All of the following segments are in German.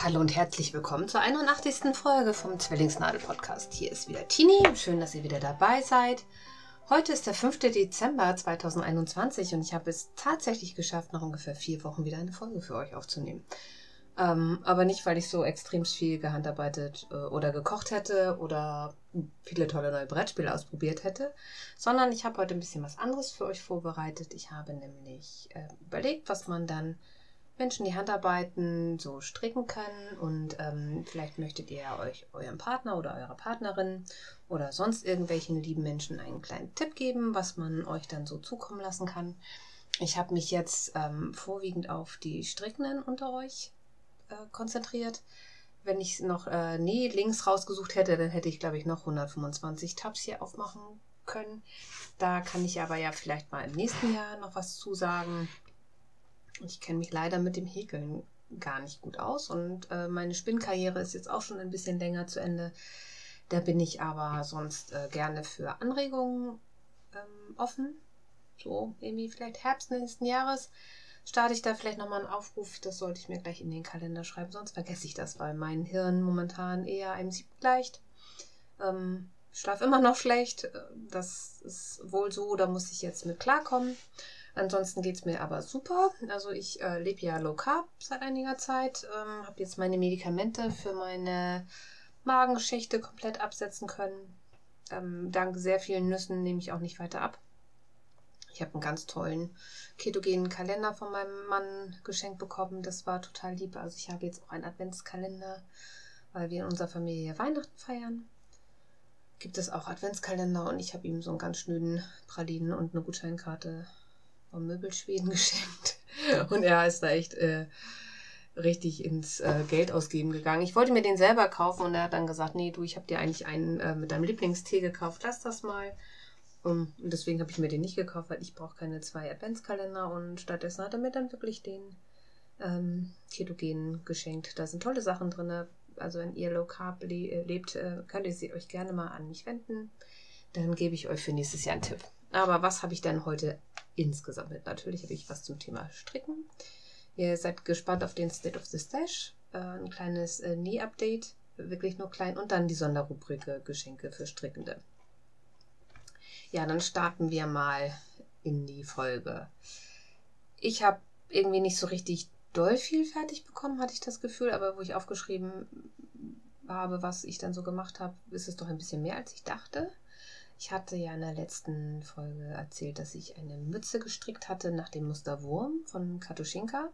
Hallo und herzlich willkommen zur 81. Folge vom Zwillingsnadel-Podcast. Hier ist wieder Tini. Schön, dass ihr wieder dabei seid. Heute ist der 5. Dezember 2021 und ich habe es tatsächlich geschafft, nach ungefähr vier Wochen wieder eine Folge für euch aufzunehmen. Ähm, aber nicht, weil ich so extrem viel gehandarbeitet äh, oder gekocht hätte oder viele tolle neue Brettspiele ausprobiert hätte, sondern ich habe heute ein bisschen was anderes für euch vorbereitet. Ich habe nämlich äh, überlegt, was man dann Menschen, die Handarbeiten so stricken können und ähm, vielleicht möchtet ihr euch eurem Partner oder eurer Partnerin oder sonst irgendwelchen lieben Menschen einen kleinen Tipp geben, was man euch dann so zukommen lassen kann. Ich habe mich jetzt ähm, vorwiegend auf die Strickenden unter euch äh, konzentriert. Wenn ich noch äh, nie links rausgesucht hätte, dann hätte ich, glaube ich, noch 125 Tabs hier aufmachen können. Da kann ich aber ja vielleicht mal im nächsten Jahr noch was zusagen. Ich kenne mich leider mit dem Häkeln gar nicht gut aus und äh, meine Spinnkarriere ist jetzt auch schon ein bisschen länger zu Ende. Da bin ich aber sonst äh, gerne für Anregungen ähm, offen. So, irgendwie vielleicht Herbst nächsten Jahres starte ich da vielleicht nochmal einen Aufruf. Das sollte ich mir gleich in den Kalender schreiben, sonst vergesse ich das, weil mein Hirn momentan eher einem Sieb gleicht. Ähm, schlafe immer noch schlecht. Das ist wohl so, da muss ich jetzt mit klarkommen. Ansonsten geht es mir aber super. Also ich äh, lebe ja low carb seit einiger Zeit, ähm, habe jetzt meine Medikamente für meine Magengeschichte komplett absetzen können. Ähm, dank sehr vielen Nüssen nehme ich auch nicht weiter ab. Ich habe einen ganz tollen ketogenen Kalender von meinem Mann geschenkt bekommen. Das war total lieb. Also ich habe jetzt auch einen Adventskalender, weil wir in unserer Familie Weihnachten feiern. Gibt es auch Adventskalender und ich habe ihm so einen ganz schnöden Pralinen und eine Gutscheinkarte vom Möbelschweden geschenkt. Und er ist da echt äh, richtig ins äh, Geld ausgeben gegangen. Ich wollte mir den selber kaufen und er hat dann gesagt, nee, du, ich habe dir eigentlich einen äh, mit deinem Lieblingstee gekauft, lass das mal. Und deswegen habe ich mir den nicht gekauft, weil ich brauche keine zwei Adventskalender und stattdessen hat er mir dann wirklich den ähm, Ketogen geschenkt. Da sind tolle Sachen drin. Also wenn ihr Low Carb le äh, lebt, äh, könnt ihr sie euch gerne mal an mich wenden. Dann gebe ich euch für nächstes Jahr einen Tipp. Aber was habe ich denn heute insgesamt mit? Natürlich habe ich was zum Thema Stricken. Ihr seid gespannt auf den State of the Stash. Äh, ein kleines äh, Näh-Update. Wirklich nur klein. Und dann die Sonderrubrik Geschenke für Strickende. Ja, dann starten wir mal in die Folge. Ich habe irgendwie nicht so richtig doll viel fertig bekommen, hatte ich das Gefühl, aber wo ich aufgeschrieben habe, was ich dann so gemacht habe, ist es doch ein bisschen mehr, als ich dachte. Ich hatte ja in der letzten Folge erzählt, dass ich eine Mütze gestrickt hatte nach dem Muster Wurm von Katuschinka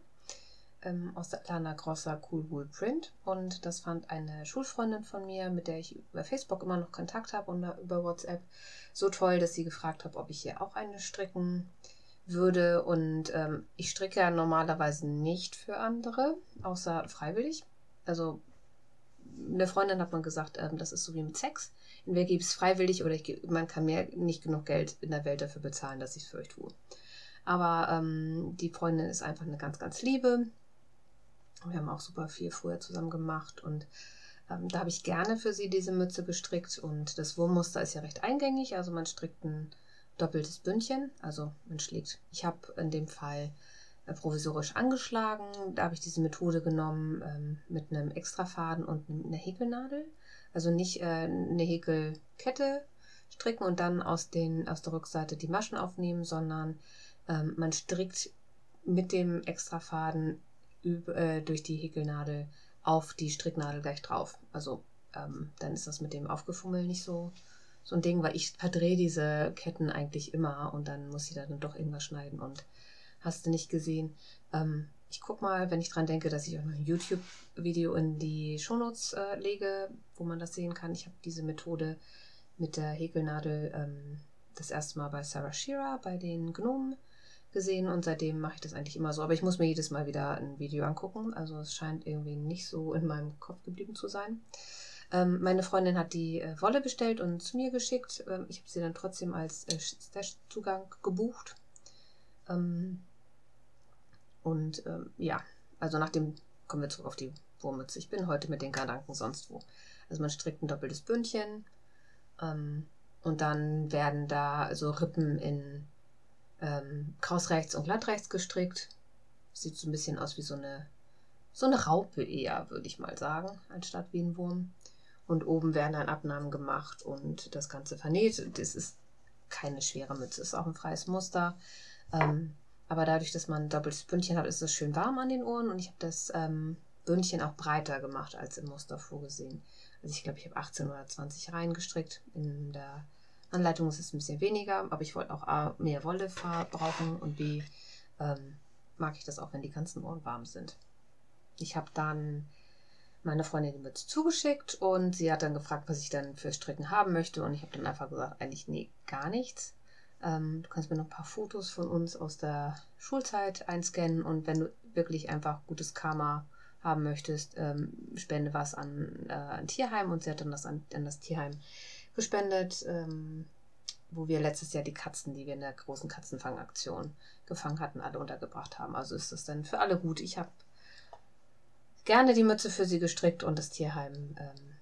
ähm, aus der Lana Grossa Cool Wool Print. Und das fand eine Schulfreundin von mir, mit der ich über Facebook immer noch Kontakt habe und über WhatsApp, so toll, dass sie gefragt hat, ob ich hier auch eine stricken würde. Und ähm, ich stricke ja normalerweise nicht für andere, außer freiwillig. Also eine Freundin hat man gesagt, ähm, das ist so wie mit Sex. Entweder gebe ich es freiwillig oder ich, man kann mir nicht genug Geld in der Welt dafür bezahlen, dass ich es für euch tue. Aber ähm, die Freundin ist einfach eine ganz, ganz liebe. Wir haben auch super viel früher zusammen gemacht und ähm, da habe ich gerne für sie diese Mütze gestrickt und das Wurmmuster ist ja recht eingängig, also man strickt ein doppeltes Bündchen, also man schlägt. Ich habe in dem Fall äh, provisorisch angeschlagen, da habe ich diese Methode genommen ähm, mit einem Extrafaden und einer Häkelnadel, also nicht äh, eine Häkelkette stricken und dann aus, den, aus der Rückseite die Maschen aufnehmen, sondern ähm, man strickt mit dem Extrafaden äh, durch die Häkelnadel auf die Stricknadel gleich drauf. Also ähm, dann ist das mit dem Aufgefummeln nicht so, so ein Ding, weil ich verdrehe diese Ketten eigentlich immer und dann muss ich da dann doch irgendwas schneiden und hast du nicht gesehen. Ähm, ich guck mal, wenn ich dran denke, dass ich auch noch ein YouTube-Video in die Shownotes äh, lege, wo man das sehen kann. Ich habe diese Methode mit der Häkelnadel ähm, das erste Mal bei Sarah Shearer, bei den Gnomen gesehen und seitdem mache ich das eigentlich immer so. Aber ich muss mir jedes Mal wieder ein Video angucken. Also es scheint irgendwie nicht so in meinem Kopf geblieben zu sein. Ähm, meine Freundin hat die äh, Wolle bestellt und zu mir geschickt. Ähm, ich habe sie dann trotzdem als äh, Stash-Zugang gebucht. Ähm, und ähm, ja, also nachdem kommen wir zurück auf die Wurmütze. Ich bin heute mit den Gedanken sonst wo. Also man strickt ein doppeltes Bündchen ähm, und dann werden da so Rippen in ähm, kraus rechts und glatt rechts gestrickt. Sieht so ein bisschen aus wie so eine so eine Raupe eher, würde ich mal sagen, anstatt wie ein Wurm. Und oben werden dann Abnahmen gemacht und das Ganze vernäht. Das ist keine schwere Mütze, ist auch ein freies Muster. Ähm, aber dadurch, dass man ein doppeltes Bündchen hat, ist es schön warm an den Ohren und ich habe das ähm, Bündchen auch breiter gemacht als im Muster vorgesehen. Also ich glaube, ich habe 18 oder 20 Reihen gestrickt. In der Anleitung ist es ein bisschen weniger, aber ich wollte auch A, mehr Wolle verbrauchen und B, ähm, mag ich das auch, wenn die ganzen Ohren warm sind. Ich habe dann meine Freundin die Mütze zugeschickt und sie hat dann gefragt, was ich dann für Stricken haben möchte. Und ich habe dann einfach gesagt, eigentlich nee, gar nichts. Ähm, du kannst mir noch ein paar Fotos von uns aus der Schulzeit einscannen und wenn du wirklich einfach gutes Karma haben möchtest, ähm, spende was an äh, ein Tierheim und sie hat dann das an, an das Tierheim gespendet, ähm, wo wir letztes Jahr die Katzen, die wir in der großen Katzenfangaktion gefangen hatten, alle untergebracht haben. Also ist das dann für alle gut. Ich habe gerne die Mütze für sie gestrickt und das Tierheim ähm,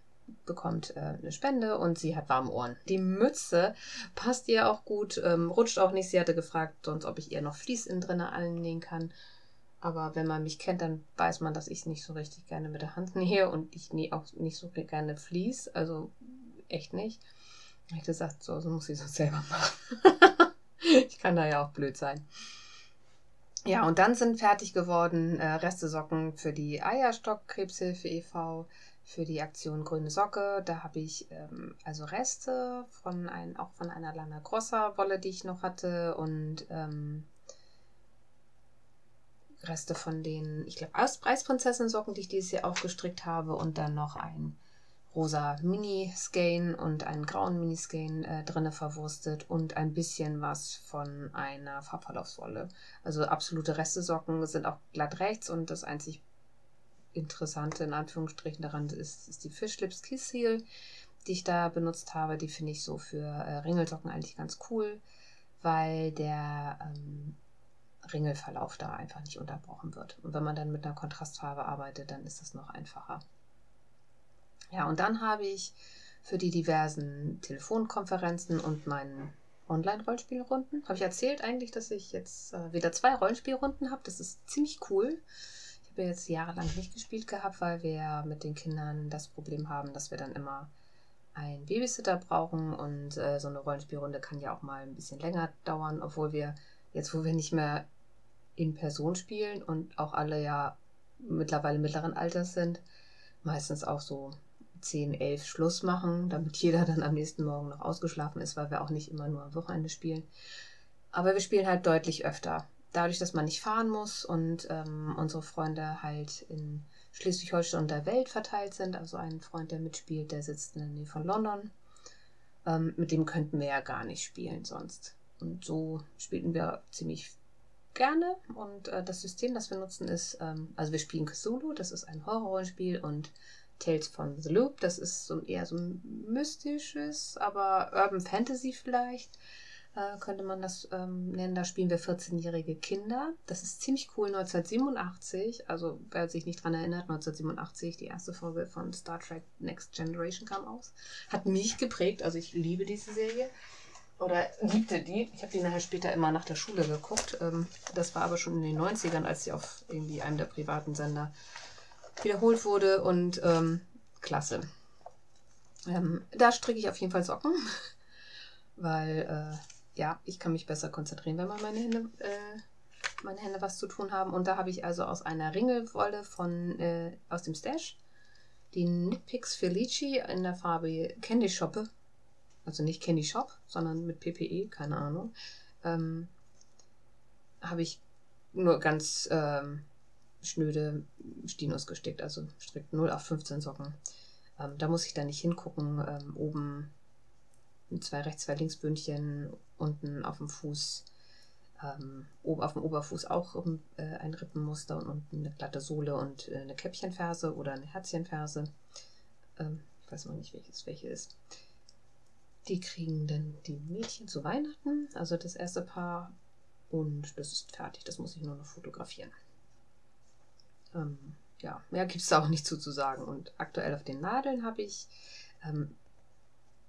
bekommt äh, eine Spende und sie hat warme Ohren. Die Mütze passt ihr auch gut, ähm, rutscht auch nicht. Sie hatte gefragt, sonst ob ich ihr noch Vlies innen drin anlegen kann. Aber wenn man mich kennt, dann weiß man, dass ich nicht so richtig gerne mit der Hand nähe und ich nähe auch nicht so gerne Vlies. Also echt nicht. Ich habe gesagt, so, so muss ich es selber machen. ich kann da ja auch blöd sein. Ja, und dann sind fertig geworden äh, Restesocken für die Eierstockkrebshilfe e.V., für die Aktion Grüne Socke. Da habe ich ähm, also Reste von ein, auch von einer Lana Grossa Wolle, die ich noch hatte und ähm, Reste von den, ich glaube, Eisprinzessin-Socken, die ich dieses Jahr auch gestrickt habe und dann noch ein rosa Mini-Skein und einen grauen Mini-Skein äh, drinne verwurstet und ein bisschen was von einer Farbverlaufswolle. Also absolute Restesocken sind auch glatt rechts und das einzig Interessante in Anführungsstrichen daran ist, ist die Fishlips Kiss Heel, die ich da benutzt habe. Die finde ich so für äh, Ringelsocken eigentlich ganz cool, weil der ähm, Ringelverlauf da einfach nicht unterbrochen wird. Und wenn man dann mit einer Kontrastfarbe arbeitet, dann ist das noch einfacher. Ja, und dann habe ich für die diversen Telefonkonferenzen und meinen Online-Rollenspielrunden, habe ich erzählt eigentlich, dass ich jetzt äh, wieder zwei Rollenspielrunden habe. Das ist ziemlich cool. Habe jetzt jahrelang nicht gespielt gehabt, weil wir mit den Kindern das Problem haben, dass wir dann immer einen Babysitter brauchen und äh, so eine Rollenspielrunde kann ja auch mal ein bisschen länger dauern, obwohl wir jetzt, wo wir nicht mehr in Person spielen und auch alle ja mittlerweile mittleren Alters sind, meistens auch so 10, 11 Schluss machen, damit jeder dann am nächsten Morgen noch ausgeschlafen ist, weil wir auch nicht immer nur am Wochenende spielen. Aber wir spielen halt deutlich öfter. Dadurch, dass man nicht fahren muss und ähm, unsere Freunde halt in Schleswig-Holstein und der Welt verteilt sind, also ein Freund, der mitspielt, der sitzt in der Nähe von London. Ähm, mit dem könnten wir ja gar nicht spielen sonst. Und so spielten wir ziemlich gerne. Und äh, das System, das wir nutzen, ist, ähm, also wir spielen Cthulhu, das ist ein Horrorspiel und Tales from the Loop. Das ist so eher so ein mystisches, aber Urban Fantasy vielleicht. Äh, könnte man das ähm, nennen. Da spielen wir 14-jährige Kinder. Das ist ziemlich cool. 1987, also wer sich nicht dran erinnert, 1987, die erste Folge von Star Trek Next Generation kam aus. Hat mich geprägt. Also ich liebe diese Serie. Oder liebte die. Ich habe die nachher später immer nach der Schule geguckt. Ähm, das war aber schon in den 90ern, als sie auf irgendwie einem der privaten Sender wiederholt wurde und ähm, klasse. Ähm, da stricke ich auf jeden Fall Socken, weil äh, ja, ich kann mich besser konzentrieren, wenn meine Hände, äh, meine Hände was zu tun haben. Und da habe ich also aus einer Ringelwolle von äh, aus dem Stash die Nitpicks Felici in der Farbe Candy Shoppe, also nicht Candy Shop, sondern mit PPE, keine Ahnung, ähm, habe ich nur ganz ähm, schnöde Stinos gestickt, also strickt 0 auf 15 Socken. Ähm, da muss ich dann nicht hingucken. Ähm, oben zwei rechts, zwei links Bündchen, unten auf dem Fuß, ähm, oben auf dem Oberfuß auch äh, ein Rippenmuster und unten eine glatte Sohle und äh, eine Käppchenferse oder eine Herzchenferse. Ähm, ich weiß noch nicht, welches welche ist. Die kriegen dann die Mädchen zu Weihnachten, also das erste Paar. Und das ist fertig, das muss ich nur noch fotografieren. Ähm, ja, mehr gibt es da auch nicht zu, zu sagen. Und aktuell auf den Nadeln habe ich ähm,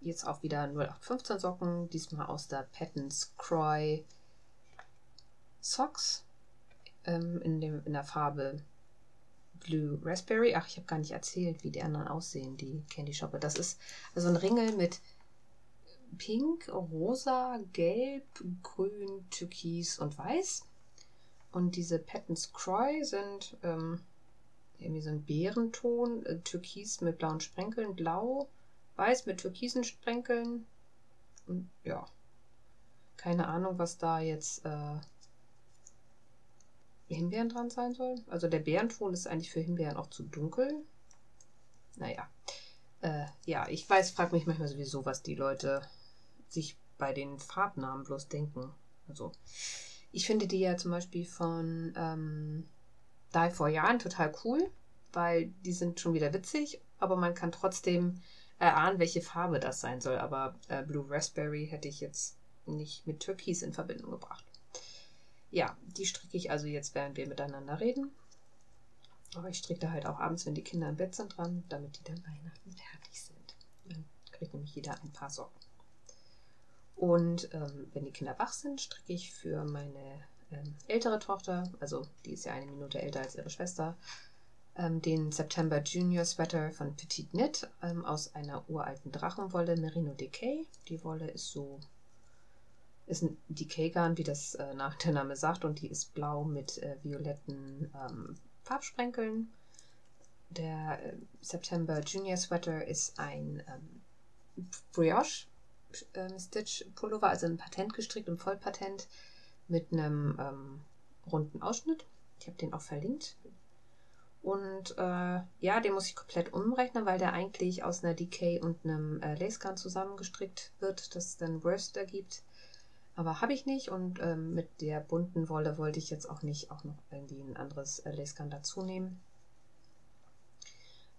jetzt auch wieder 0815 Socken, diesmal aus der Patents Croy Socks ähm, in, dem, in der Farbe Blue Raspberry. Ach, ich habe gar nicht erzählt, wie die anderen aussehen, die Candy Shopper. Das ist also ein Ringel mit Pink, Rosa, Gelb, Grün, Türkis und Weiß. Und diese Patents Croy sind ähm, irgendwie so ein Bärenton, äh, Türkis mit blauen Sprenkeln, Blau, Weiß mit türkisen Sprenkeln. Und ja, keine Ahnung, was da jetzt äh, Himbeeren dran sein soll. Also der Bärenton ist eigentlich für Himbeeren auch zu dunkel. Naja. Äh, ja, ich weiß, frage mich manchmal sowieso, was die Leute sich bei den Farbnamen bloß denken. Also, ich finde die ja zum Beispiel von ähm, Die for Jahren total cool, weil die sind schon wieder witzig, aber man kann trotzdem erahnen, welche Farbe das sein soll. Aber äh, Blue Raspberry hätte ich jetzt nicht mit Türkis in Verbindung gebracht. Ja, die stricke ich also jetzt, während wir miteinander reden. Aber ich stricke da halt auch abends, wenn die Kinder im Bett sind, dran, damit die dann Weihnachten fertig sind. Dann kriegt nämlich jeder ein paar Socken. Und ähm, wenn die Kinder wach sind, stricke ich für meine ähm, ältere Tochter, also die ist ja eine Minute älter als ihre Schwester, ähm, den September Junior Sweater von Petit Knit ähm, aus einer uralten Drachenwolle Merino Decay. Die Wolle ist so, ist ein Decay-Garn, wie das äh, nach der Name sagt, und die ist blau mit äh, violetten ähm, Farbsprenkeln. Der äh, September Junior Sweater ist ein ähm, Brioche ähm, Stitch Pullover, also ein Patent gestrickt, im Vollpatent mit einem ähm, runden Ausschnitt. Ich habe den auch verlinkt. Und äh, ja, den muss ich komplett umrechnen, weil der eigentlich aus einer Decay und einem äh, Lacegarn zusammengestrickt wird, das dann Worst ergibt. Aber habe ich nicht und ähm, mit der bunten Wolle wollte ich jetzt auch nicht auch noch irgendwie ein anderes äh, Lacegarn dazu nehmen.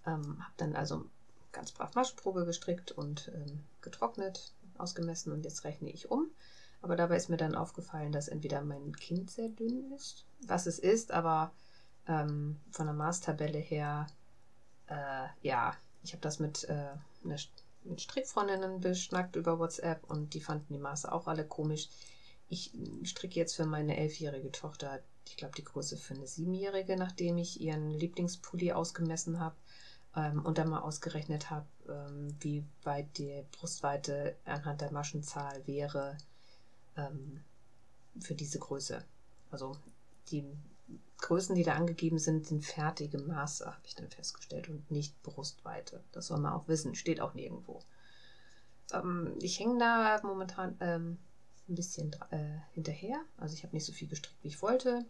Ähm, habe dann also ganz brav Maschenprobe gestrickt und ähm, getrocknet ausgemessen und jetzt rechne ich um. Aber dabei ist mir dann aufgefallen, dass entweder mein Kind sehr dünn ist, was es ist, aber ähm, von der Maßtabelle her, äh, ja, ich habe das mit, äh, einer, mit Strickfreundinnen beschnackt über WhatsApp und die fanden die Maße auch alle komisch. Ich stricke jetzt für meine elfjährige Tochter, ich glaube, die Größe für eine siebenjährige, nachdem ich ihren Lieblingspulli ausgemessen habe ähm, und dann mal ausgerechnet habe, ähm, wie weit die Brustweite anhand der Maschenzahl wäre ähm, für diese Größe. Also die Größen, die da angegeben sind, sind fertige Maße, habe ich dann festgestellt, und nicht Brustweite. Das soll man auch wissen, steht auch nirgendwo. Ähm, ich hänge da momentan ähm, ein bisschen äh, hinterher. Also ich habe nicht so viel gestrickt, wie ich wollte.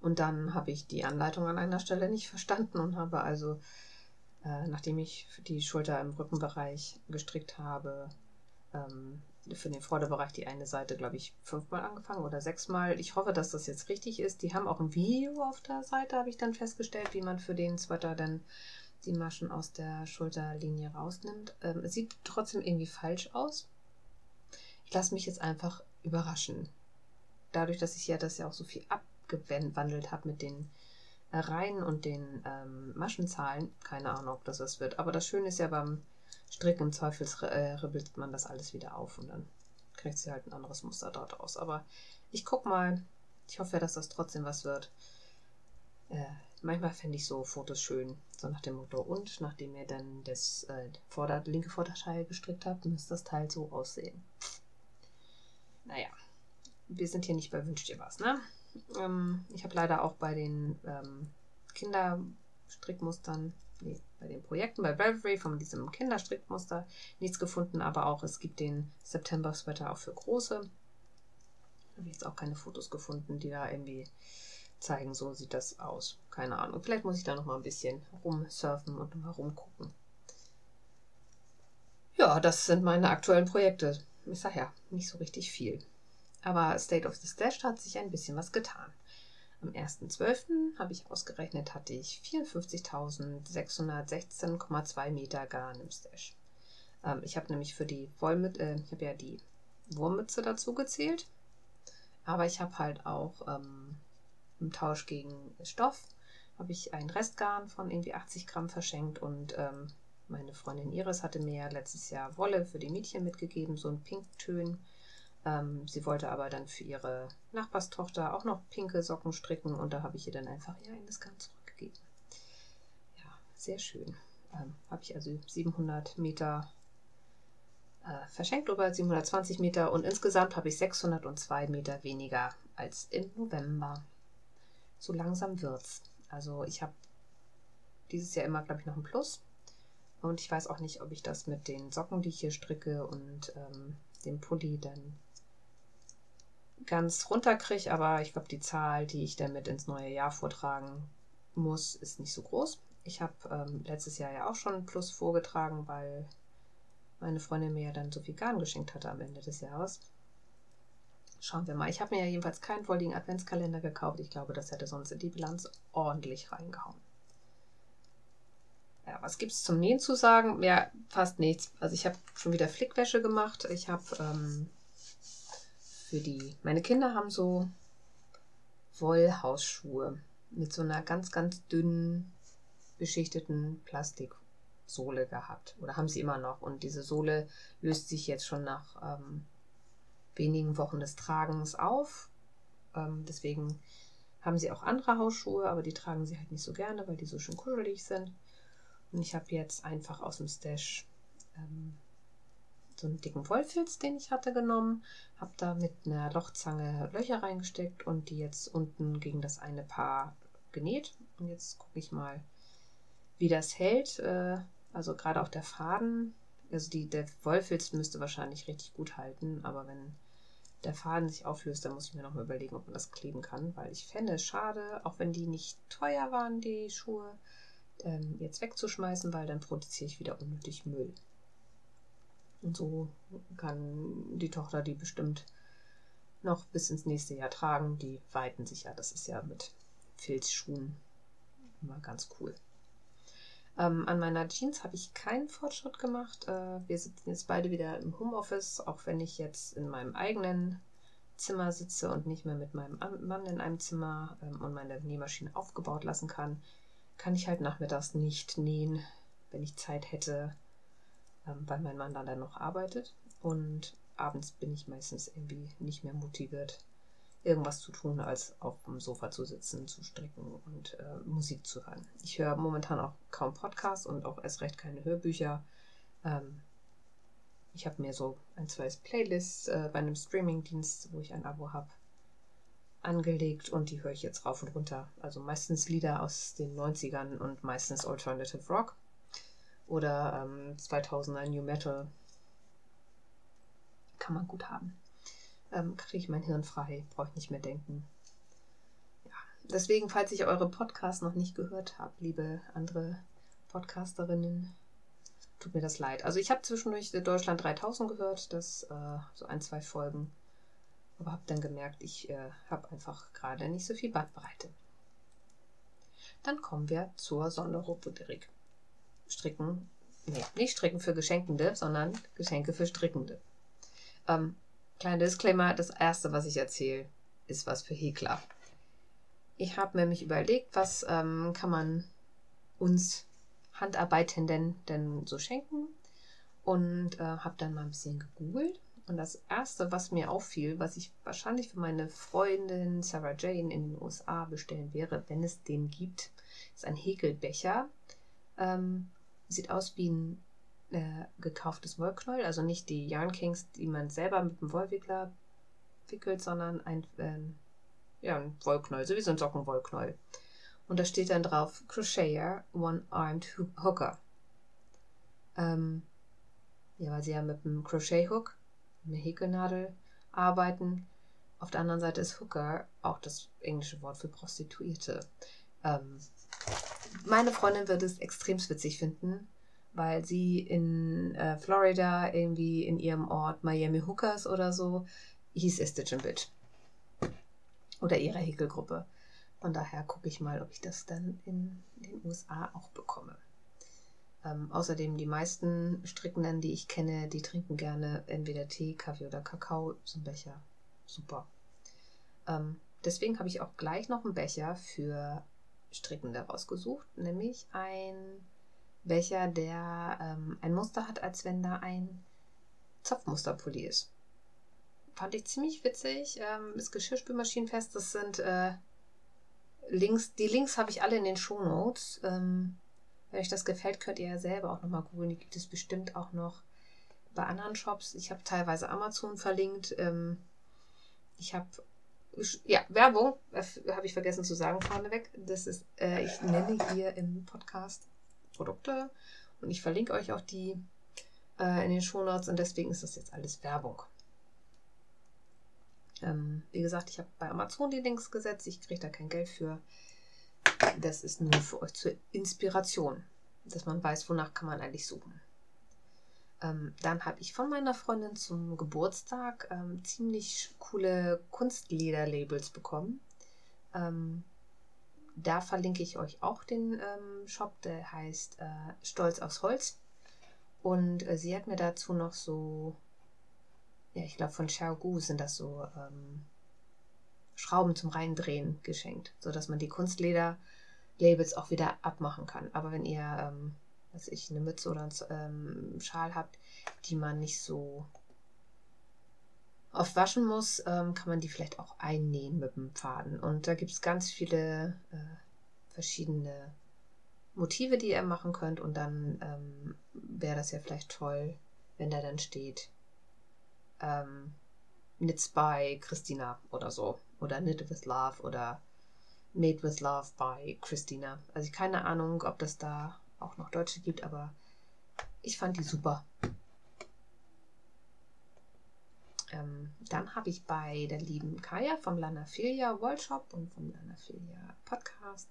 Und dann habe ich die Anleitung an einer Stelle nicht verstanden und habe also, äh, nachdem ich die Schulter im Rückenbereich gestrickt habe, ähm, für den Vorderbereich die eine Seite, glaube ich, fünfmal angefangen oder sechsmal. Ich hoffe, dass das jetzt richtig ist. Die haben auch ein Video auf der Seite, habe ich dann festgestellt, wie man für den Sweater dann die Maschen aus der Schulterlinie rausnimmt. Ähm, es sieht trotzdem irgendwie falsch aus. Ich lasse mich jetzt einfach überraschen. Dadurch, dass ich ja das ja auch so viel ab gewandelt habe mit den Reihen und den ähm, Maschenzahlen. Keine Ahnung, ob das was wird. Aber das Schöne ist ja beim Stricken im Zweifel äh, ribbelt man das alles wieder auf und dann kriegt sie halt ein anderes Muster dort aus. Aber ich guck mal. Ich hoffe, dass das trotzdem was wird. Äh, manchmal fände ich so Fotos schön, so nach dem Motto. Und nachdem ihr dann das äh, Vorder-, linke Vorderteil gestrickt habt, müsste das Teil so aussehen. Naja, wir sind hier nicht bei Wünscht ihr was, ne? Ähm, ich habe leider auch bei den ähm, Kinderstrickmustern, nee, bei den Projekten bei Bravery von diesem Kinderstrickmuster nichts gefunden, aber auch es gibt den September Sweater auch für große. Habe jetzt auch keine Fotos gefunden, die da irgendwie zeigen, so sieht das aus. Keine Ahnung. Vielleicht muss ich da noch mal ein bisschen rumsurfen und mal rumgucken. Ja, das sind meine aktuellen Projekte. Ich sage ja, nicht so richtig viel. Aber State of the Stash hat sich ein bisschen was getan. Am 1.12. habe ich ausgerechnet, hatte ich 54.616,2 Meter Garn im Stash. Ähm, ich habe nämlich für die Wollmütze, äh, ich habe ja die Wurmmütze dazu gezählt, aber ich habe halt auch ähm, im Tausch gegen Stoff habe ich ein Restgarn von irgendwie 80 Gramm verschenkt und ähm, meine Freundin Iris hatte mir ja letztes Jahr Wolle für die Mädchen mitgegeben, so ein Pinktönen Ähm, sie wollte aber dann für ihre Nachbarstochter auch noch pinke Socken stricken und da habe ich ihr dann einfach ihr eines ganz zurückgegeben. Ja, sehr schön. Ähm, habe ich also 700 Meter äh, verschenkt, über 720 Meter und insgesamt habe ich 602 Meter weniger als im November. So langsam wird's. Also ich habe dieses Jahr immer, glaube ich, noch ein Plus. Und ich weiß auch nicht, ob ich das mit den Socken, die ich hier stricke und ähm, dem Pulli dann ganz runterkriege. Aber ich glaube, die Zahl, die ich damit ins neue Jahr vortragen muss, ist nicht so groß. Ich habe ähm, letztes Jahr ja auch schon ein Plus vorgetragen, weil meine Freundin mir ja dann so viel Garn geschenkt hatte am Ende des Jahres. Schauen wir mal. Ich habe mir ja jedenfalls keinen volligen Adventskalender gekauft. Ich glaube, das hätte sonst in die Bilanz ordentlich reingehauen. Ja, was gibt es zum Nähen zu sagen? Ja, fast nichts. Also ich habe schon wieder Flickwäsche gemacht. Ich habe ähm, für die, meine Kinder haben so Wollhausschuhe mit so einer ganz, ganz dünnen beschichteten Plastiksohle gehabt. Oder haben sie immer noch. Und diese Sohle löst sich jetzt schon nach ähm, wenigen Wochen des Tragens auf. Ähm, deswegen haben sie auch andere Hausschuhe, aber die tragen sie halt nicht so gerne, weil die so schön kuschelig sind. Und ich habe jetzt einfach aus dem Stash ähm, so einen dicken Wollfilz, den ich hatte, genommen, habe da mit einer Lochzange Löcher reingesteckt und die jetzt unten gegen das eine Paar genäht. Und jetzt gucke ich mal, wie das hält. Äh, also gerade auch der Faden, also die, der Wollfilz müsste wahrscheinlich richtig gut halten, aber wenn der Faden sich auflöst, dann muss ich mir noch mal überlegen, ob man das kleben kann, weil ich fände es schade, auch wenn die nicht teuer waren, die Schuhe, ähm, jetzt wegzuschmeißen, weil dann produziere ich wieder unnötig Müll. Und so kann die Tochter die bestimmt noch bis ins nächste Jahr tragen. Die weiten sich ja, das ist ja mit Filzschuhen immer ganz cool. Ähm, an meiner Jeans habe ich keinen Fortschritt gemacht. Äh, wir sitzen jetzt beide wieder im Homeoffice, auch wenn ich jetzt in meinem eigenen Zimmer sitze und nicht mehr mit meinem Mann in einem Zimmer ähm, und meine Nähmaschine aufgebaut lassen kann kann ich halt nachmittags nicht nähen, wenn ich Zeit hätte, ähm, weil mein Mann dann noch arbeitet. Und abends bin ich meistens irgendwie nicht mehr motiviert, irgendwas zu tun, als auf dem Sofa zu sitzen, zu stricken und äh, Musik zu hören. Ich höre momentan auch kaum Podcasts und auch erst recht keine Hörbücher. Ähm, ich habe mir so ein, zwei Playlists äh, bei einem Streamingdienst, wo ich ein Abo habe, angelegt und die höre ich jetzt rauf und runter. Also meistens Lieder aus den 90ern und meistens Alternative Rock oder ähm, 2000er New Metal. Kann man gut haben. Ähm, Kriege ich mein Hirn frei, brauche ich nicht mehr denken. Ja, deswegen, falls ich eure Podcasts noch nicht gehört habe, liebe andere Podcasterinnen, tut mir das leid. Also ich habe zwischendurch Deutschland 3000 gehört, das äh, so ein, zwei Folgen aber habe dann gemerkt, ich äh, habe einfach gerade nicht so viel Bandbreite. Dann kommen wir zur Sonderrubrik. Stricken, nee, nicht Stricken für Geschenkende, sondern Geschenke für Strickende. Ähm, kleiner Disclaimer, das erste, was ich erzähle, ist was für Häkler. Ich habe mir nämlich überlegt, was ähm, kann man uns Handarbeitenden denn so schenken und äh, habe dann mal ein bisschen gegoogelt und das Erste, was mir auffiel, was ich wahrscheinlich für meine Freundin Sarah Jane in den USA bestellen wäre, wenn es den gibt, ist ein Häkelbecher. Ähm, sieht aus wie ein äh, gekauftes Wollknäuel, also nicht die Yarn Kings, die man selber mit dem Wollwickler wickelt, sondern ein, ähm, ja, ein Wollknäuel, so wie so ein Sockenwollknäuel. Und da steht dann drauf Crocheter One-Armed Hooker. Ähm, ja, weil sie ja mit einem Crochet-Hook eine Häkelnadel arbeiten. Auf der anderen Seite ist Hooker auch das englische Wort für Prostituierte. Ähm, meine Freundin wird es extrem witzig finden, weil sie in äh, Florida irgendwie in ihrem Ort Miami Hookers oder so hieß es Stitch Bitch. Oder ihre Häkelgruppe. Von daher gucke ich mal, ob ich das dann in den USA auch bekomme. Ähm, außerdem die meisten Strickenden, die ich kenne, die trinken gerne entweder Tee, Kaffee oder Kakao zum Becher. Super. Ähm, deswegen habe ich auch gleich noch einen Becher für Strickende rausgesucht, nämlich ein Becher, der ähm, ein Muster hat, als wenn da ein Zopfmusterpulli ist. fand ich ziemlich witzig. Ähm, ist Geschirrspülmaschinenfest. Das sind äh, Links. Die Links habe ich alle in den Shownotes. Ähm, wenn euch das gefällt, könnt ihr ja selber auch nochmal googeln. Die gibt es bestimmt auch noch bei anderen Shops. Ich habe teilweise Amazon verlinkt. Ähm, ich habe ja, Werbung, habe ich vergessen zu sagen vorneweg. Das ist, äh, ich nenne hier im Podcast Produkte und ich verlinke euch auch die äh, in den Shownotes und deswegen ist das jetzt alles Werbung. Ähm, wie gesagt, ich habe bei Amazon die Links gesetzt. Ich kriege da kein Geld für. Das ist nur für euch zur Inspiration, dass man weiß, wonach kann man eigentlich suchen. Ähm, dann habe ich von meiner Freundin zum Geburtstag ähm, ziemlich coole Kunstlederlabels bekommen. Ähm, da verlinke ich euch auch den ähm, Shop, der heißt äh, Stolz aus Holz. Und äh, sie hat mir dazu noch so, ja, ich glaube von Xiaogu sind das so ähm, Schrauben zum Reindrehen geschenkt, sodass man die Kunstleder-Labels auch wieder abmachen kann. Aber wenn ihr ähm, dass ich eine Mütze oder einen ähm, Schal habt, die man nicht so oft waschen muss, ähm, kann man die vielleicht auch einnähen mit dem Faden. Und da gibt es ganz viele äh, verschiedene Motive, die ihr machen könnt. Und dann ähm, wäre das ja vielleicht toll, wenn da dann steht ähm, Knits by Christina oder so. Oder Knit with Love oder Made with Love by Christina. Also ich keine Ahnung, ob das da auch noch Deutsche gibt, aber ich fand die super. Ähm, dann habe ich bei der lieben Kaya vom Lanaphilia Worldshop und vom Lanaphilia Podcast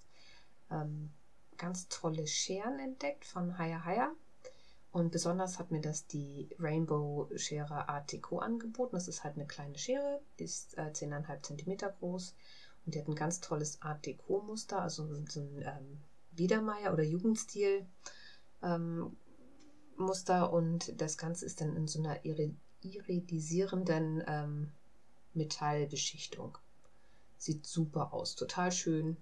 ähm, ganz tolle Scheren entdeckt von Haya Haya. Und besonders hat mir das die Rainbow Schere Art Deco angeboten. Das ist halt eine kleine Schere, die ist äh, 10,5 cm groß und die hat ein ganz tolles Art Deco Muster, also so ein ähm, Biedermeier oder Jugendstil ähm, Muster und das Ganze ist dann in so einer iridisierenden ähm, Metallbeschichtung. Sieht super aus, total schön.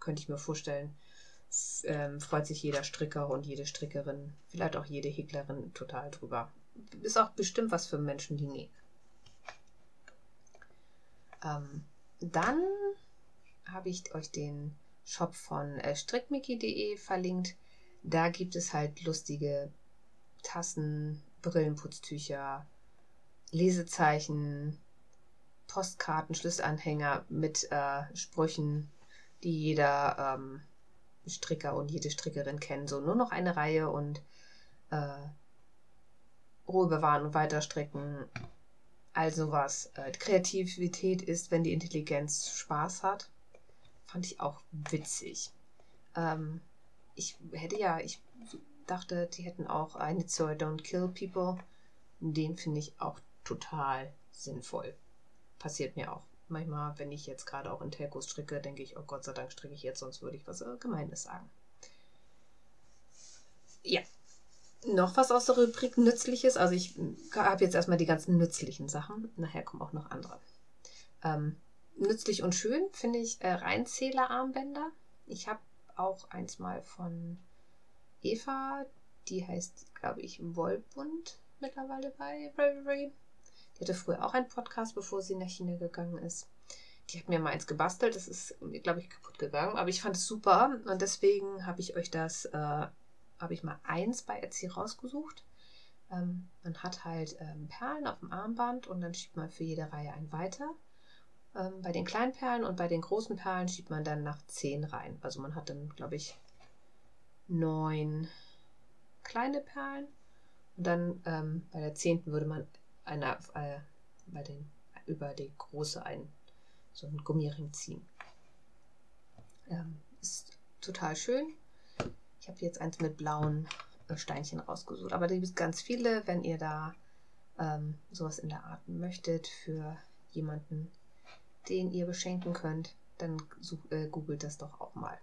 Könnte ich mir vorstellen. Ähm, freut sich jeder Stricker und jede Strickerin, vielleicht auch jede Häklerin total drüber. Ist auch bestimmt was für Menschen, die nähen. Ähm, dann habe ich euch den Shop von äh, strickmickey.de verlinkt. Da gibt es halt lustige Tassen, Brillenputztücher, Lesezeichen, Postkarten, Schlüsselanhänger mit äh, Sprüchen, die jeder ähm, Stricker und jede Strickerin kennen. So nur noch eine Reihe und äh, Ruhe bewahren und weiter stricken. Also was. Äh, Kreativität ist, wenn die Intelligenz Spaß hat. Fand ich auch witzig. Ähm, ich hätte ja, ich dachte, die hätten auch eine zur Don't Kill People. Den finde ich auch total sinnvoll. Passiert mir auch. Manchmal, wenn ich jetzt gerade auch in Telcos stricke, denke ich, oh Gott sei Dank stricke ich jetzt, sonst würde ich was äh, Gemeines sagen. Ja. Noch was aus der Rubrik Nützliches. Also ich habe jetzt erstmal die ganzen nützlichen Sachen. Nachher kommen auch noch andere. Ähm, nützlich und schön finde ich äh, Reinzählerarmbänder. Ich habe auch eins mal von Eva, die heißt, glaube ich, Wollbund mittlerweile bei Bravery. Die hatte früher auch einen Podcast, bevor sie nach China gegangen ist. Die hat mir mal eins gebastelt, das ist, glaube ich, kaputt gegangen, aber ich fand es super und deswegen habe ich euch das, äh, habe ich mal eins bei Etsy rausgesucht. Ähm, man hat halt ähm, Perlen auf dem Armband und dann schiebt man für jede Reihe ein weiter. Ähm, bei den kleinen Perlen und bei den großen Perlen schiebt man dann nach 10 rein. Also man hat dann, glaube ich, neun kleine Perlen. Und dann ähm, bei der zehnten würde man eine, äh, bei den, über die große ein, so einen Gummiring ziehen. Ähm, ist total schön. Ich habe jetzt eins mit blauen äh, Steinchen rausgesucht. Aber da gibt es ganz viele, wenn ihr da ähm, sowas in der Art möchtet für jemanden, den ihr beschenken könnt, dann äh, googelt das doch auch mal.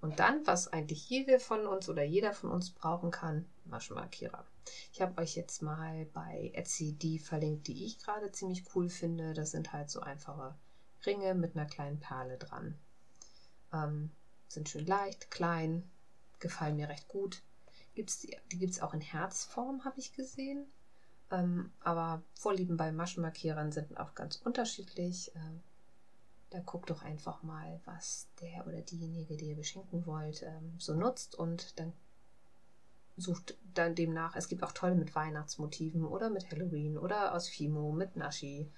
Und dann, was eigentlich jede von uns oder jeder von uns brauchen kann, Maschenmarkierer. Ich habe euch jetzt mal bei Etsy die verlinkt, die ich gerade ziemlich cool finde. Das sind halt so einfache Ringe mit einer kleinen Perle dran. Ähm, sind schön leicht, klein, gefallen mir recht gut. Gibt's die die gibt es auch in Herzform, habe ich gesehen. Ähm, aber Vorlieben bei Maschenmarkierern sind auch ganz unterschiedlich. Ähm, da guckt doch einfach mal, was der oder diejenige, die ihr beschenken wollt, ähm, so nutzt und dann sucht dann demnach. Es gibt auch tolle mit Weihnachtsmotiven oder mit Halloween oder aus Fimo, mit Nashi.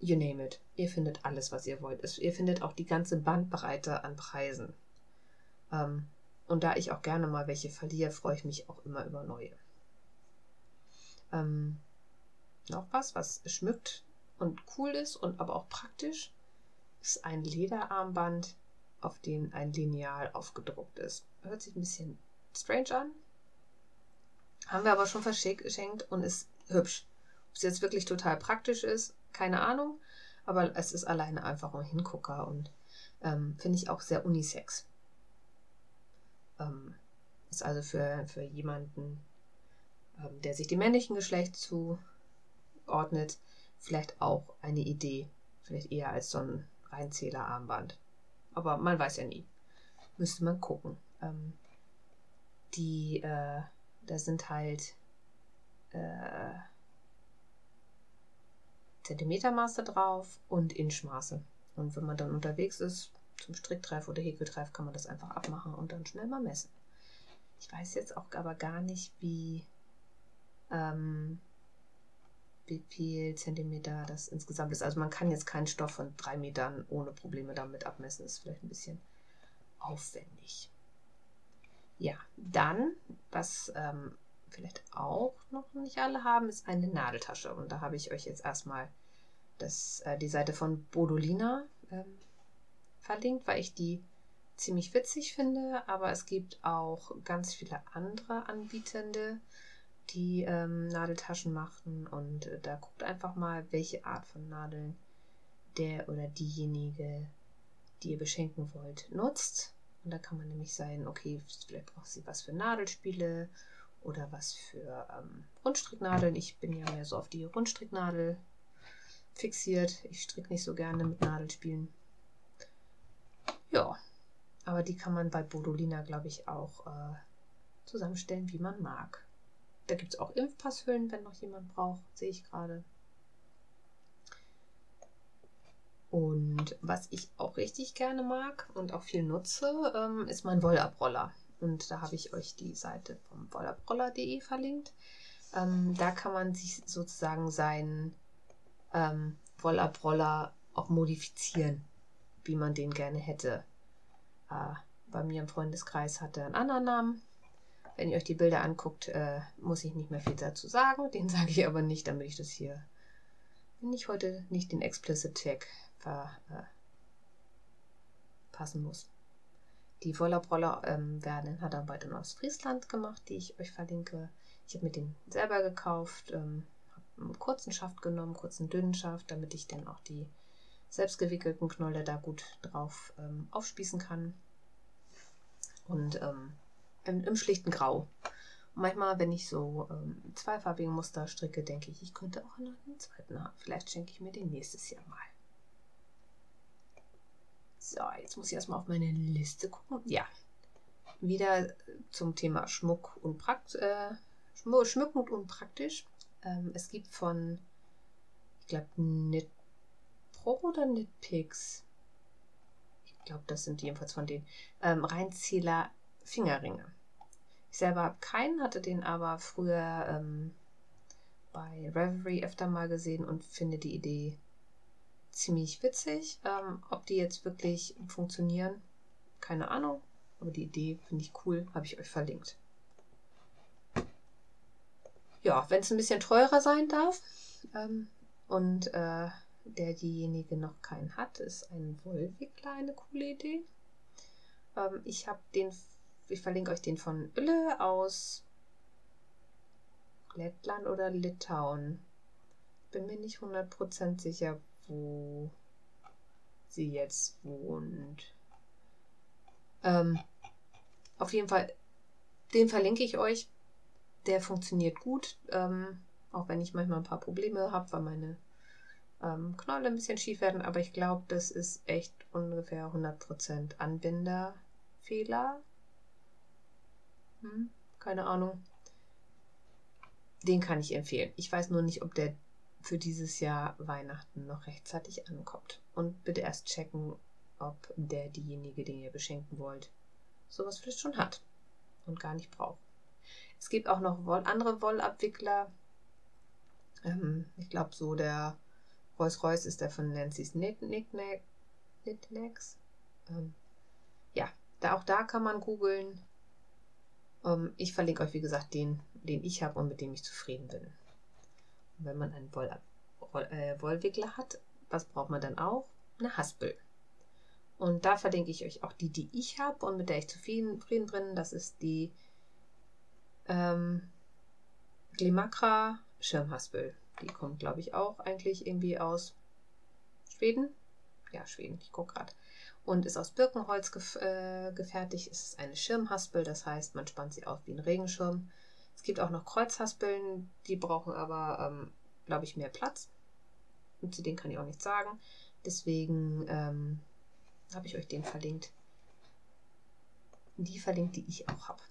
You name it. Ihr findet alles, was ihr wollt. Es, ihr findet auch die ganze Bandbreite an Preisen. Ähm, und da ich auch gerne mal welche verliere, freue ich mich auch immer über neue. Ähm, noch was, was schmückt und cool ist und aber auch praktisch, ist ein Lederarmband, auf dem ein Lineal aufgedruckt ist. Hört sich ein bisschen strange an. Haben wir aber schon verschenkt und ist hübsch. Ob es jetzt wirklich total praktisch ist, keine Ahnung. Aber es ist alleine einfach ein Hingucker und ähm, finde ich auch sehr unisex. Ähm, ist also für, für jemanden, der sich dem männlichen Geschlecht zuordnet, vielleicht auch eine Idee. Vielleicht eher als so ein Reinzählerarmband. Aber man weiß ja nie. Müsste man gucken. Ähm, die, äh, da sind halt äh, Zentimetermaße drauf und Inchmaße. Und wenn man dann unterwegs ist, zum Strickdreif oder Häkeldreif, kann man das einfach abmachen und dann schnell mal messen. Ich weiß jetzt auch aber gar nicht, wie, ähm, wie viel Zentimeter das insgesamt ist. Also man kann jetzt keinen Stoff von drei Metern ohne Probleme damit abmessen. Das ist vielleicht ein bisschen aufwendig. Ja, dann, was ähm, vielleicht auch noch nicht alle haben, ist eine Nadeltasche. Und da habe ich euch jetzt erstmal das, äh, die Seite von Bodolina ähm, verlinkt, weil ich die ziemlich witzig finde. Aber es gibt auch ganz viele andere Anbietende, die ähm, Nadeltaschen machen. Und äh, da guckt einfach mal, welche Art von Nadeln der oder diejenige, die ihr beschenken wollt, nutzt. Und da kann man nämlich sein, okay, vielleicht braucht sie was für Nadelspiele oder was für ähm, Rundstricknadeln. Ich bin ja mehr so auf die Rundstricknadel fixiert. Ich stricke nicht so gerne mit Nadelspielen. Ja, aber die kann man bei Bodolina, glaube ich, auch äh, zusammenstellen, wie man mag. Da gibt es auch Impfpasshüllen, wenn noch jemand braucht, sehe ich gerade. Und was ich auch richtig gerne mag und auch viel nutze, ähm, ist mein Wollabroller. Und da habe ich euch die Seite vom wollabroller.de verlinkt. Ähm, da kann man sich sozusagen seinen ähm, Wollabroller auch modifizieren, wie man den gerne hätte. Äh, bei mir im Freundeskreis hat er einen anderen Namen. Wenn ihr euch die Bilder anguckt, äh, muss ich nicht mehr viel dazu sagen. Den sage ich aber nicht, damit ich das hier, ich heute nicht den Explicit Tag verpassen äh, muss. Die Wollabroller ähm, werden in Hadarbeit in Ostfriesland gemacht, die ich euch verlinke. Ich habe mir den selber gekauft, ähm, habe einen kurzen Schaft genommen, kurzen dünnen Schaft, damit ich dann auch die selbstgewickelten Knolle da gut drauf ähm, aufspießen kann. Und ähm, im, im, schlichten Grau. Und manchmal, wenn ich so ähm, zweifarbige Muster stricke, denke ich, ich könnte auch noch einen zweiten haben. Vielleicht schenke ich mir den nächstes Jahr mal. So, jetzt muss ich erstmal auf meine Liste gucken. Ja, wieder zum Thema Schmuck und Prakt äh, schmückend und praktisch. Ähm, es gibt von, ich glaube, Knit Pro oder Knitpicks. Ich glaube, das sind jedenfalls von den ähm, Reinzieler Fingerringe. Ich selber habe keinen, hatte den aber früher ähm, bei Reverie öfter mal gesehen und finde die Idee ziemlich witzig. Ähm, ob die jetzt wirklich funktionieren, keine Ahnung. Aber die Idee finde ich cool, habe ich euch verlinkt. Ja, wenn es ein bisschen teurer sein darf ähm, und äh, der diejenige noch keinen hat, ist ein Wollwickler eine coole Idee. Ähm, ich habe den, ich verlinke euch den von Ulle aus Lettland oder Litauen. Bin mir nicht 100% sicher, wo sie jetzt wohnt. Ähm, auf jeden Fall, den verlinke ich euch. Der funktioniert gut, ähm, auch wenn ich manchmal ein paar Probleme habe, weil meine ähm, Knolle ein bisschen schief werden. Aber ich glaube, das ist echt ungefähr 100% Anbinderfehler. Hm, keine Ahnung. den kann ich empfehlen. Ich weiß nur nicht, ob der für dieses Jahr Weihnachten noch rechtzeitig ankommt. Und bitte erst checken, ob der diejenige, den ihr beschenken wollt, sowas vielleicht schon hat und gar nicht braucht. Es gibt auch noch andere Wollabwickler. Ähm, ich glaube, so der Rolls Royce ist der von Nancy's Knickknacks. Ähm, ja, auch da kann man googeln. Ähm, ich verlinke euch, wie gesagt, den, den ich habe und mit dem ich zufrieden bin. Und wenn man einen Woll, äh, Wollwickler hat, was braucht man dann auch? Eine Haspel. Und da verlinke ich euch auch die, die ich habe und mit der ich zufrieden bin. Das ist die ähm, Glimakra Schirmhaspel. Die kommt, glaube ich, auch eigentlich irgendwie aus Schweden. Ja, Schweden, ich gucke gerade. Und ist aus Birkenholz gef äh, gefertigt. Es ist eine Schirmhaspel, das heißt, man spannt sie auf wie ein Regenschirm. Es gibt auch noch Kreuzhaspeln, die brauchen aber, ähm, glaube ich, mehr Platz. Und zu denen kann ich auch nichts sagen. Deswegen ähm, habe ich euch den verlinkt. Die verlinkt, die ich auch habe.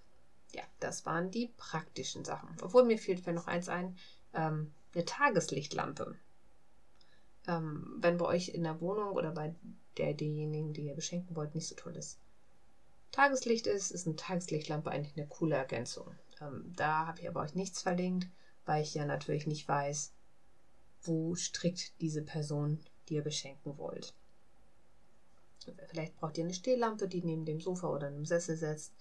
Ja, das waren die praktischen Sachen. Obwohl mir fehlt mir noch eins ein, ähm, eine Tageslichtlampe. Ähm, wenn bei euch in der Wohnung oder bei der derjenigen, die ihr beschenken wollt, nicht so tolles Tageslicht ist, ist eine Tageslichtlampe eigentlich eine coole Ergänzung. Ähm, da habe ich aber euch nichts verlinkt, weil ich ja natürlich nicht weiß, wo strickt diese Person, die ihr beschenken wollt. Vielleicht braucht ihr eine Stehlampe, die neben dem Sofa oder einem Sessel setzt.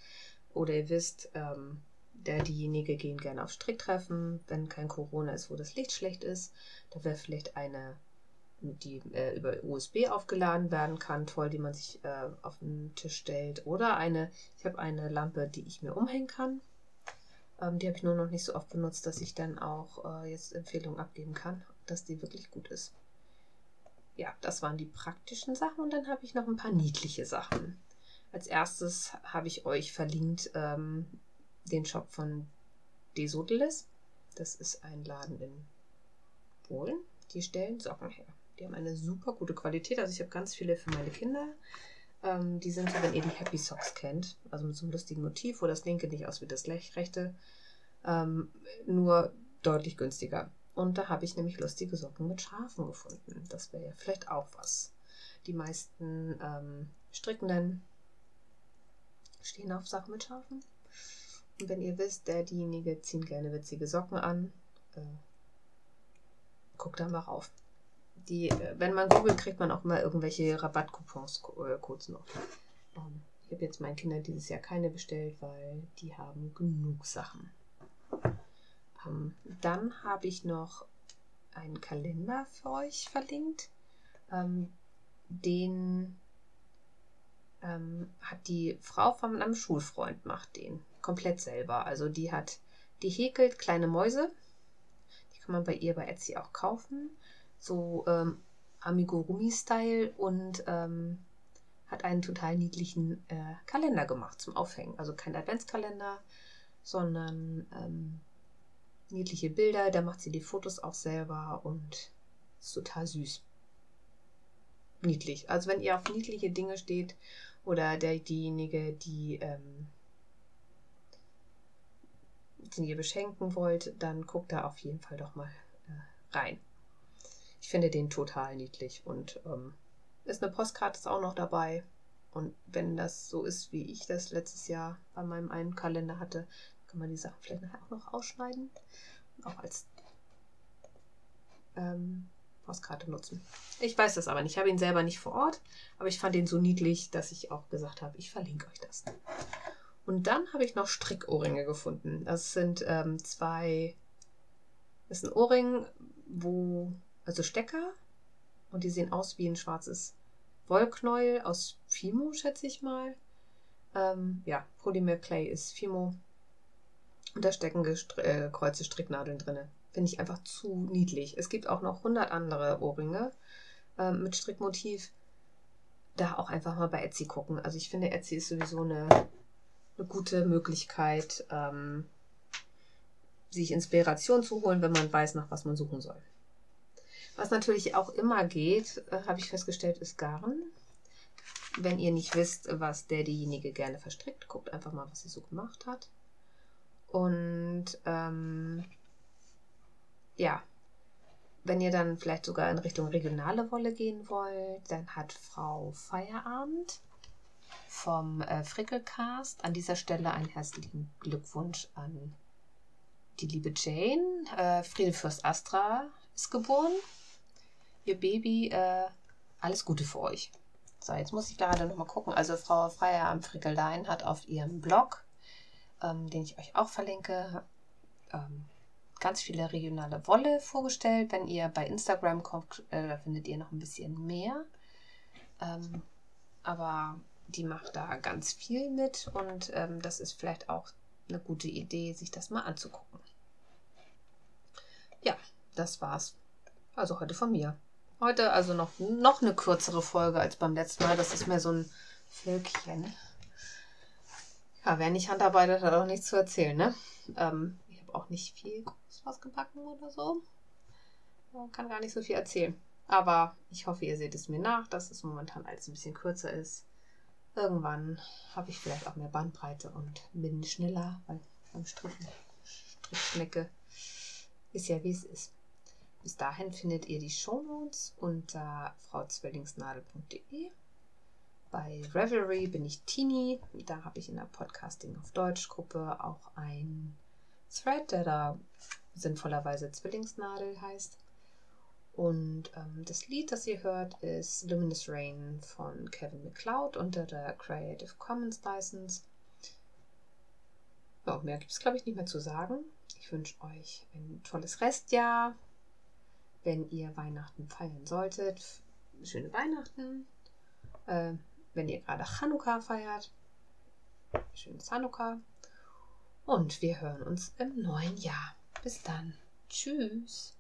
Oder ihr wisst, ähm, der, diejenige gehen gerne auf Stricktreffen, wenn kein Corona ist, wo das Licht schlecht ist. Da wäre vielleicht eine, die äh, über USB aufgeladen werden kann, toll, die man sich äh, auf den Tisch stellt. Oder eine, ich habe eine Lampe, die ich mir umhängen kann. Ähm, die habe ich nur noch nicht so oft benutzt, dass ich dann auch äh, jetzt Empfehlungen abgeben kann, dass die wirklich gut ist ja, das waren die praktischen Sachen und dann habe ich noch ein paar niedliche Sachen. Als erstes habe ich euch verlinkt ähm, den Shop von Desoteles. Das ist ein Laden in Polen. Die stellen Socken her. Die haben eine super gute Qualität. Also ich habe ganz viele für meine Kinder. Ähm, die sind so, wenn ihr die Happy Socks kennt. Also mit so einem lustigen Motiv, wo das linke nicht aus wie das rechte. Ähm, nur deutlich günstiger. Und da habe ich nämlich lustige Socken mit Schafen gefunden. Das wäre ja vielleicht auch was. Die meisten ähm, Strickenden stehen auf Sachen mit Schafen. Und wenn ihr wisst, der, diejenige ziehen gerne witzige Socken an, äh, guckt da mal rauf. Die, äh, wenn man googelt, kriegt man auch mal irgendwelche Rabattcoupons, äh, Codes noch. Ähm, ich habe jetzt meinen Kindern dieses Jahr keine bestellt, weil die haben genug Sachen. Ähm, dann habe ich noch einen Kalender für euch verlinkt. Ähm, den hat die Frau von einem Schulfreund macht den komplett selber. Also die hat, die häkelt kleine Mäuse. Die kann man bei ihr bei Etsy auch kaufen. So ähm, Amigurumi-Style und ähm, hat einen total niedlichen äh, Kalender gemacht zum Aufhängen. Also kein Adventskalender, sondern ähm, niedliche Bilder. Da macht sie die Fotos auch selber und ist total süß. Niedlich. Also wenn ihr auf niedliche Dinge steht oder der, diejenige, die ähm, den ihr beschenken wollt, dann guckt da auf jeden Fall doch mal äh, rein. Ich finde den total niedlich und ähm, ist eine Postkarte ist auch noch dabei. Und wenn das so ist, wie ich das letztes Jahr bei meinem einen Kalender hatte, kann man die Sachen vielleicht nachher auch noch ausschneiden. Auch als ähm, Postkarte nutzen. Ich weiß das aber nicht. Ich habe ihn selber nicht vor Ort, aber ich fand ihn so niedlich, dass ich auch gesagt habe, ich verlinke euch das. Und dann habe ich noch Strickohrringe gefunden. Das sind ähm, zwei. Das ist ein Ohrring, wo. Also Stecker. Und die sehen aus wie ein schwarzes Wollknäuel aus Fimo, schätze ich mal. Ähm, ja, Polymer Clay ist Fimo. Und da stecken gekreuzte äh, Stricknadeln drin. Finde ich einfach zu niedlich. Es gibt auch noch 100 andere Ohrringe ähm, mit Strickmotiv. Da auch einfach mal bei Etsy gucken. Also ich finde, Etsy ist sowieso eine eine gute Möglichkeit, ähm, sich Inspiration zu holen, wenn man weiß, nach was man suchen soll. Was natürlich auch immer geht, äh, habe ich festgestellt, ist Garn. Wenn ihr nicht wisst, was der diejenige gerne verstrickt, guckt einfach mal, was sie so gemacht hat. Und ähm, ja, wenn ihr dann vielleicht sogar in Richtung regionale Wolle gehen wollt, dann hat Frau Feierabend vom äh, Frickelcast an dieser Stelle einen herzlichen Glückwunsch an die liebe Jane. Äh, Friede Fürst Astra ist geboren. Ihr Baby, äh, alles Gute für euch. So, jetzt muss ich gerade noch mal gucken. Also Frau Feierabend Frickellein hat auf ihrem Blog, ähm, den ich euch auch verlinke, ähm, ganz viele regionale Wolle vorgestellt. Wenn ihr bei Instagram kommt, äh, findet ihr noch ein bisschen mehr. Ähm, aber die macht da ganz viel mit und ähm, das ist vielleicht auch eine gute Idee, sich das mal anzugucken. Ja, das war's. Also heute von mir. Heute also noch, noch eine kürzere Folge als beim letzten Mal. Das ist mehr so ein Völkchen. Ja, wer nicht handarbeitet, hat auch nichts zu erzählen, ne? Ähm, ich habe auch nicht viel groß was gebacken oder so. Man kann gar nicht so viel erzählen. Aber ich hoffe, ihr seht es mir nach, dass es momentan alles ein bisschen kürzer ist. Irgendwann habe ich vielleicht auch mehr Bandbreite und bin schneller, weil beim Strichen, Strichschnecke ist ja wie es ist. Bis dahin findet ihr die Shownotes unter frauzwillingsnadel.de. Bei Revelry bin ich Tini. Da habe ich in der Podcasting auf Deutsch Gruppe auch ein Thread, der da sinnvollerweise Zwillingsnadel heißt. Und ähm, das Lied, das ihr hört, ist Luminous Rain von Kevin McLeod unter der Creative Commons License. Ja, mehr gibt es, glaube ich, nicht mehr zu sagen. Ich wünsche euch ein tolles Restjahr. Wenn ihr Weihnachten feiern solltet, schöne Weihnachten. Äh, wenn ihr gerade Chanukka feiert, schönes Chanukka. Und wir hören uns im neuen Jahr. Bis dann. Tschüss.